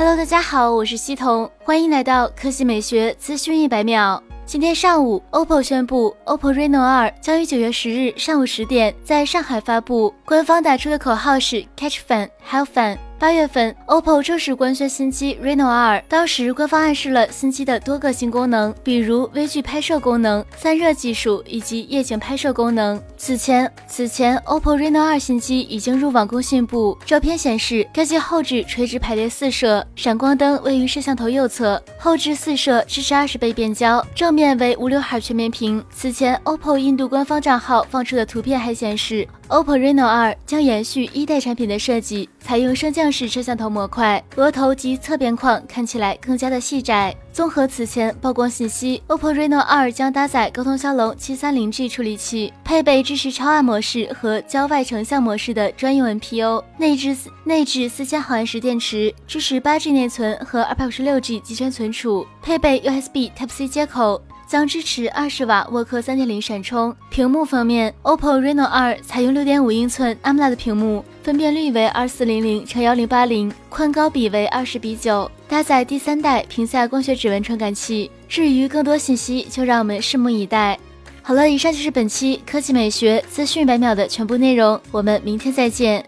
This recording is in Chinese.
Hello，大家好，我是西彤，欢迎来到科技美学资讯一百秒。今天上午，OPPO 宣布，OPPO Reno 2将于九月十日上午十点在上海发布。官方打出的口号是 Catch Fun, Have Fun。八月份，OPPO 正式官宣新机 Reno 2。当时官方暗示了新机的多个新功能，比如微距拍摄功能、散热技术以及夜景拍摄功能。此前，此前 OPPO Reno 2新机已经入网工信部。照片显示，该机后置垂直排列四摄，闪光灯位于摄像头右侧，后置四摄支持二十倍变焦，正面为无刘海全面屏。此前，OPPO 印度官方账号放出的图片还显示。OPPO Reno 2将延续一代产品的设计，采用升降式摄像头模块，额头及侧边框看起来更加的细窄。综合此前曝光信息，OPPO Reno 2将搭载高通骁龙 730G 处理器，配备支持超暗模式和郊外成像模式的专用 NPU，内置内置四千毫安时电池，支持八 G 内存和二百五十六 G 集成存储，配备 USB Type C 接口。将支持二十瓦沃克三点零闪充。屏幕方面，OPPO Reno 2采用六点五英寸 AMOLED 屏幕，分辨率为二四零零乘幺零八零，宽高比为二十比九，搭载第三代屏下光学指纹传感器。至于更多信息，就让我们拭目以待。好了，以上就是本期科技美学资讯百秒的全部内容，我们明天再见。